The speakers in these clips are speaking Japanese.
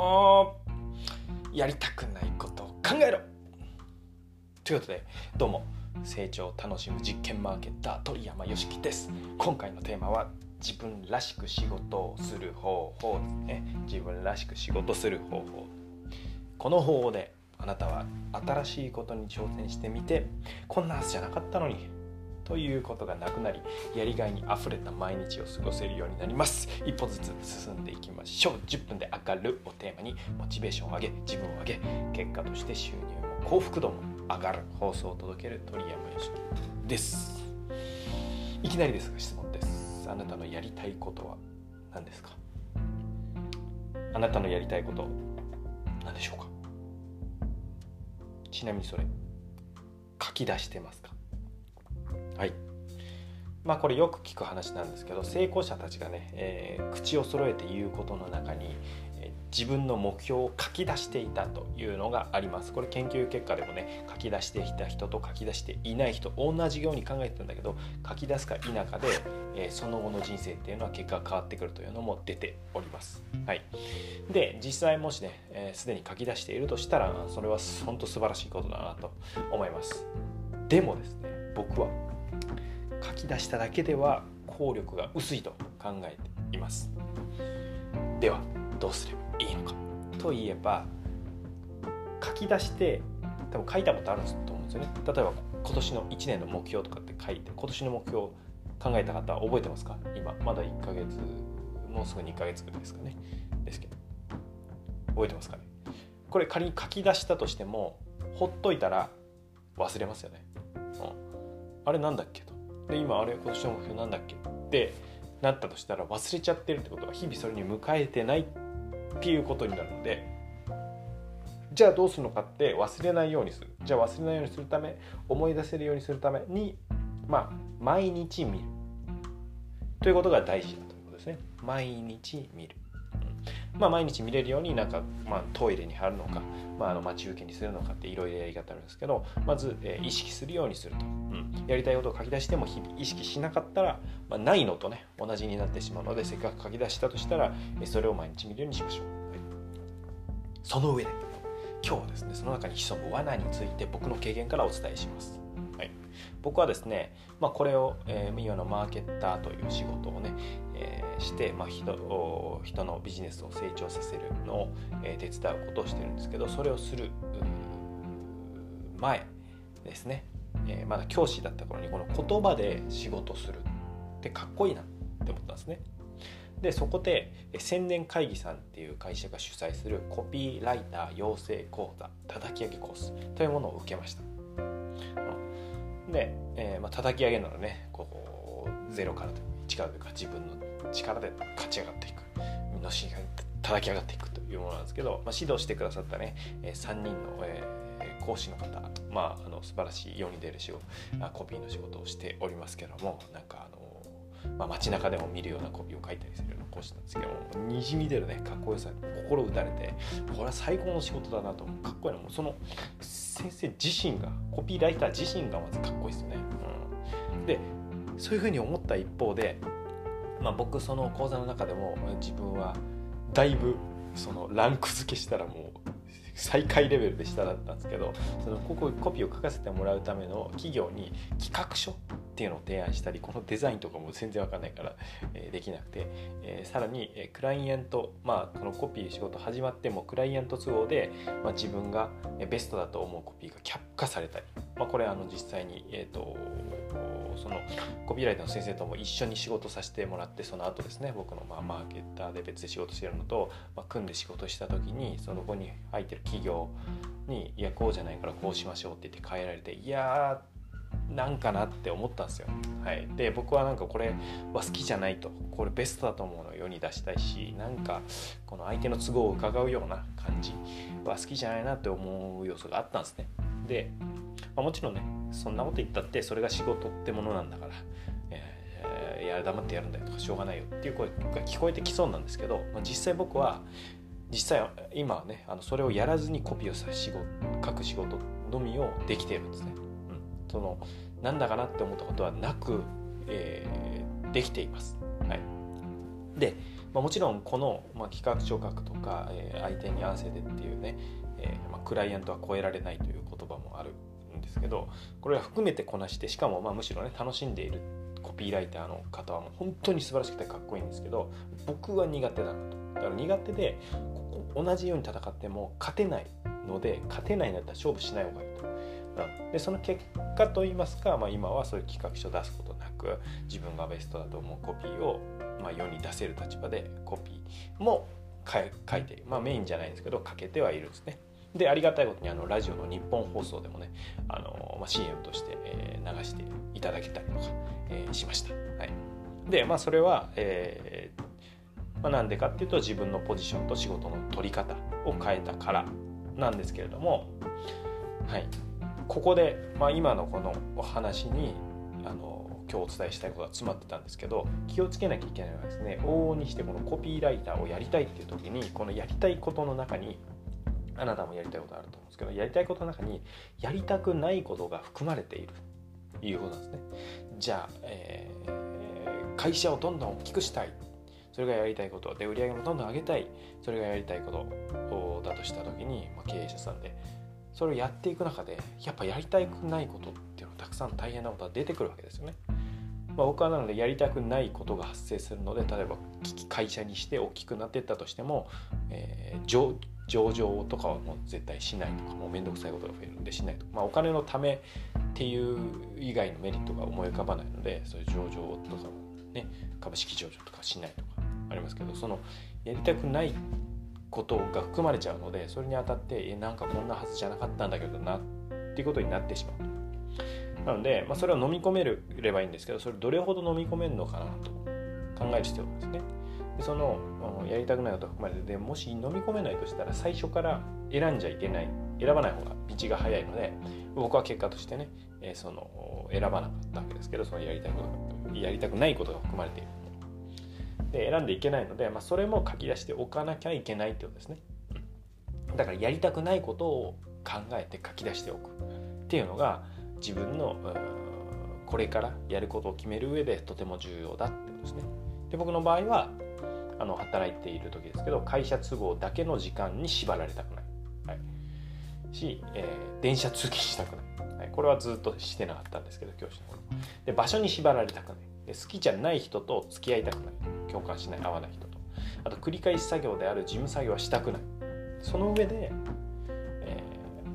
のやりたくないことを考えろ。ということでどうも成長を楽しむ実験マーケッター鳥山よしきです。今回のテーマは自分らしく仕事をする方法ですね。自分らしく仕事する方法。この方法であなたは新しいことに挑戦してみてこんなはずじゃなかったのにということがなくなりやりがいにあふれた毎日を過ごせるようになります。一歩ずつ進んでいきましょう。10分で上がるをテーマにモチベーションを上げ自分を上げ結果として収入も幸福度も上がる放送を届ける鳥山よしきです。いきなりですが質問です。あなたのやりたいことは何ですか？あなたのやりたいこと何でしょうか？ちなみにそれ書き出してますか？はい。まあこれよく聞く話なんですけど成功者たちがね、えー、口を揃えて言うことの中に、えー、自分の目標を書き出していたというのがあります。これ研究結果でもね書き出していた人と書き出していない人同じように考えてるんだけど書き出すか否かで、えー、その後の人生っていうのは結果が変わってくるというのも出ております。はい。で実際もしねすで、えー、に書き出しているとしたらそれは本当素晴らしいことだなと思います。でもですね僕は書き出しただけでは効力が薄いと考えています。ではどうすればいいのか。といえば書き出して多分書いたことあると思うんですよね。例えば今年の1年の目標とかって書いて今年の目標を考えた方は覚えてますか？今まだ1ヶ月もうすぐ2ヶ月ぐらいですかね。ですけど。覚えてますかね？これ仮に書き出したとしてもほっといたら忘れますよね、うん、あれなんだっけと。で今あれ今年の目標なんだっけ？ってなったとしたら忘れちゃってるってことは日々それに迎えてないっていうことになるのでじゃあどうするのかって忘れないようにする。じゃあ忘れないようにするため思い出せるようにするためにまあ毎日見る。ということが大事だということですね。毎日見る。まあ、毎日見れるようになんか、まあ、トイレに貼るのか、まあ、あの待ち受けにするのかっていろいろやり方あるんですけどまず、えー、意識するようにすると、うん、やりたいことを書き出しても日々意識しなかったら、まあ、ないのとね同じになってしまうのでせっかく書き出したとしたらそれを毎日見るようにしましょう、はい、その上で今日はですねその中に潜む罠について僕の経験からお伝えします。僕はですね、まあ、これを、えー、のマーケッターという仕事をね、えー、して、まあ人、人のビジネスを成長させるのを、え、手伝うことをしてるんですけどそれをする前ですね、え、まだ教師だった頃にこの言葉で仕事するってかっこいいなって思ったんですね。でそこで千年会議さんっていう会社が主催するコピーライター養成講座叩き上げコースというものを受けました。で、えーまあ、叩き上げならねこうゼロから1からというか自分の力で勝ち上がっていく。のしが叩き上がっていくというものなんですけど、まあ、指導してくださったね、えー、3人の、えー、講師の方、まあ、あの素晴らしい世に出る仕事コピーの仕事をしておりますけどもなんかあのまあ、街中でも見るようなコピーを書いたりするような講師なんですけどもにじみ出るねかっこよさ心打たれてこれは最高の仕事だなとかっこいいな。もその先生自身がコピーライター自身がまずかっこいいですよね。うん、でそういうふうに思った一方で、まあ、僕その講座の中でも自分はだいぶそのランク付けしたらもう最下位レベルで下だったんですけどそのここコピーを書かせてもらうための企業に企画書っていうのを提案したりこのデザインとかも全然わかんないから、えー、できなくて、えー、さらに、えー、クライアントまあこのコピー仕事始まってもクライアント都合で、まあ、自分がベストだと思うコピーが却下されたり、まあ、これあの実際にえっ、とそのコピーライターの先生とも一緒に仕事させてもらってその後ですね僕のまあマーケッターで別で仕事してるのと、まあ、組んで仕事した時にその子に入ってる企業に「いやこうじゃないからこうしましょう」って言って変えられていやなんかなって思ったんですよ。はい、で僕はなんかこれは好きじゃないとこれベストだと思うのを世に出したいしなんかこの相手の都合を伺うような感じは好きじゃないなって思う要素があったんですね。で、まあ、もちろんねそんなこと言ったってそれが仕事ってものなんだから、えー、いや黙ってやるんだよとかしょうがないよっていう声が聞こえてきそうなんですけど、まあ、実際僕は実際今はねあのそれをやらずにコピーをさ仕事書く仕事のみをできているんですね。うん、そのなんだかなって思ったことはなく、えー、できています。はい、でまあ、もちろんこの、まあ、企画書書くとか、えー、相手に合わせてっていうね、えーまあ、クライアントは超えられないという言葉もあるんですけどこれは含めてこなしてしかもまあむしろね楽しんでいるコピーライターの方はもう本当に素晴らしくてかっこいいんですけど僕は苦手だなとだから苦手でここ同じように戦っても勝てないので勝てないんだったら勝負しない方がいいと。でその結果といいますか、まあ、今はそういう企画書を出すことなく自分がベストだと思うコピーを、まあ、世に出せる立場でコピーも書いて、まあ、メインじゃないんですけど書けてはいるんですね。でありがたいことにあのラジオの日本放送でもねあの、まあ、CM として、えー、流していただけたりとか、えー、しました。はい、でまあそれは、えーまあ、なんでかっていうと自分のポジションと仕事の取り方を変えたからなんですけれども、はい、ここで、まあ、今のこのお話にあの今日お伝えしたいことが詰まってたんですけど気をつけなきゃいけないのはですね往々にしてこのコピーライターをやりたいっていう時にこのやりたいことの中にあなたもやりたいことあると思うんですけどやりたいことの中にやりたくないことが含まれているということなんですね。じゃあ、えー、会社をどんどん大きくしたいそれがやりたいことで売り上げもどんどん上げたいそれがやりたいことだとした時に、まあ、経営者さんでそれをやっていく中でやっぱやりたくないことっていうのはたくさん大変なことが出てくるわけですよね。まあ、僕はなのでやりたくないことが発生するので例えば会社にして大きくなっていったとしても、えー、上上場とかはもう絶対しないとかもう面倒くさいことが増えるんでしないと。か、まあ、お金のためっていう以外のメリットが思い浮かばないのでそういう上場とかね株式上場とかしないとかありますけどそのやりたくないことが含まれちゃうのでそれにあたってえなんかこんなはずじゃなかったんだけどなっていうことになってしまう。なので、まあ、それを飲み込めればいいんですけどそれどれほど飲み込めるのかなと考える必要があるんですねでそのやりたくないこと含まれてでもし飲み込めないとしたら最初から選んじゃいけない選ばない方が道が早いので僕は結果としてね、え、その選ばなかったわけですけどそのやりたいことやりたくないことが含まれているで選んでいけないので、まあ、それも書き出しておかなきゃいけないってことですね。だからやりたくないことを考えて書き出しておくっていうのが自分のこれからやることを決める上でとても重要だってことですね。で僕の場合はあの働いている時ですけど会社都合だけの時間に縛られたくない。はい、し、えー、電車通勤したくない。はい、これはずっとしてなかったんですけど教師の頃。で場所に縛られたくない。で好きじゃない人と付き合いたくない共感しない合わない人とあと繰り返し作業である事務作業はしたくないその上で、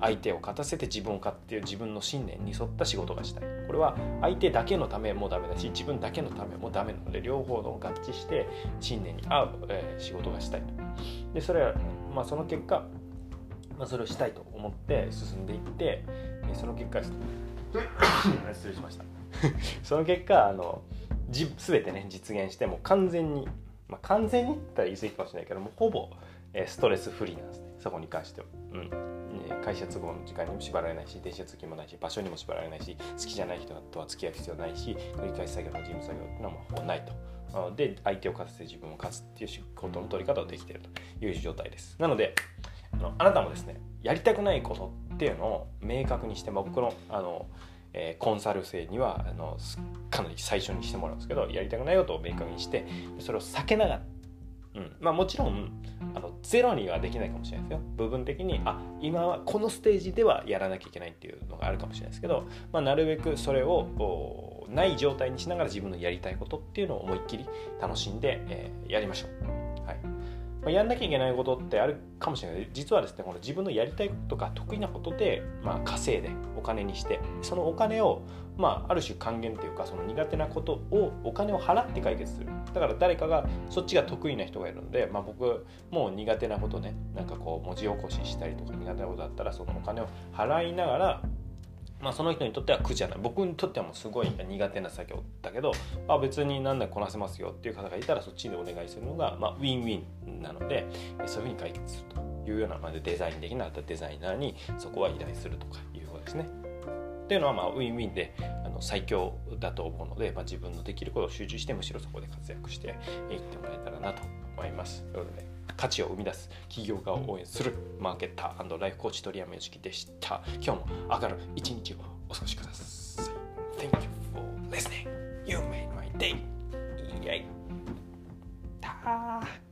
相手を勝たせて自分を勝っていう自分の信念に沿った仕事がしたい。これは相手だけのためもダメだし自分だけのためもダメなので両方の合致して信念に合う、えー、仕事がしたいと。でそれは、まあ、その結果、まあ、それをしたいと思って進んでいってその結果 失礼しました。その結果あのじ全てね実現しても完全に、まあ、完全にって言ったら言い過ぎかもしれないけどもほぼ、えー、ストレスフリーなんですね。そこに関しては。うん。会社都合の時間にも縛られないし電車通勤もないし場所にも縛られないし好きじゃない人とは付き合う必要ないし繰り返し作業の事務作業っていうのはもうないと。で相手を勝たせて自分を勝つっていう仕事の取り方をできているという状態です。なのであのあなたもですねやりたくないことっていうのを明確にして、まあ、僕のあのえー、コンサル生にはあのかなり最初にしてもらうんですけどやりたくないことを明確にしてそれを避けながら、うん。まあ、もちろんあのゼロにはできないかもしれないですよ。部分的にあ今はこのステージではやらなきゃいけないっていうのがあるかもしれないですけど、まあ、なるべくそれをない状態にしながら自分のやりたいことっていうのを思いっきり楽しんで、えー、やりましょう。はい。まあ、やんなきゃいけないことってあるかもしれない。実はですねこの自分のやりたいこととか得意なことで、まあ、稼いでお金にしてそのお金を、まあ、ある種還元というかその苦手なことをお金を払って解決する。だから誰かがそっちが得意な人がいるので、まあ、僕もう苦手なことねなんかこう文字起こししたりとか苦手なことだったらそのお金を払いながらまあ、その人にとっては苦じゃない僕にとってはもうすごい苦手な作業だけど、まあ、別に何だこなせますよっていう方がいたらそっちでお願いするのが、まあ、ウィンウィンなのでそういうふうに解決するというような、まあ、デザイン的なデザイナーにそこは依頼するとかいうことですね。っていうのはまあウィンウィンであの最強だと思うので、まあ、自分のできることを集中してむしろそこで活躍していってもらえたらなと思います。ということで価値を生み出す企業家を応援するマーケッターライフコーチ鳥山由紀でした。今日も明がる一日をお過ごしください。Thank you for listening. You made my day. イエイたー